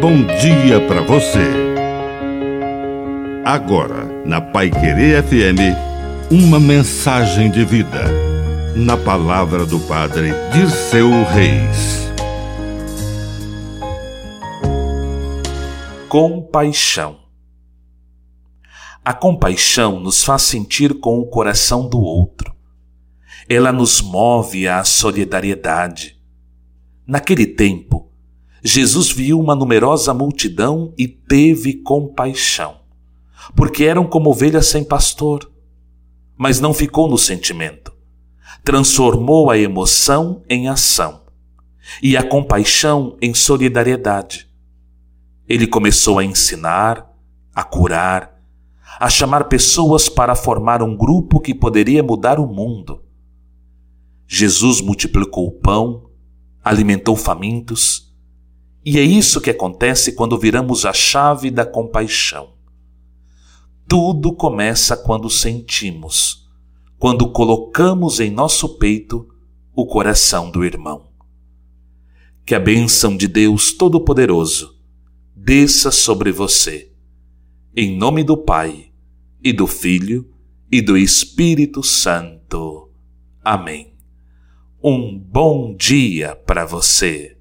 bom dia para você. Agora, na Pai Querer FM, uma mensagem de vida. Na palavra do Padre Dirceu Reis. Compaixão. A compaixão nos faz sentir com o coração do outro. Ela nos move à solidariedade. Naquele tempo, Jesus viu uma numerosa multidão e teve compaixão, porque eram como ovelhas sem pastor. Mas não ficou no sentimento. Transformou a emoção em ação e a compaixão em solidariedade. Ele começou a ensinar, a curar, a chamar pessoas para formar um grupo que poderia mudar o mundo. Jesus multiplicou o pão, alimentou famintos, e é isso que acontece quando viramos a chave da compaixão. Tudo começa quando sentimos, quando colocamos em nosso peito o coração do irmão. Que a bênção de Deus Todo-Poderoso desça sobre você. Em nome do Pai, e do Filho, e do Espírito Santo. Amém. Um bom dia para você.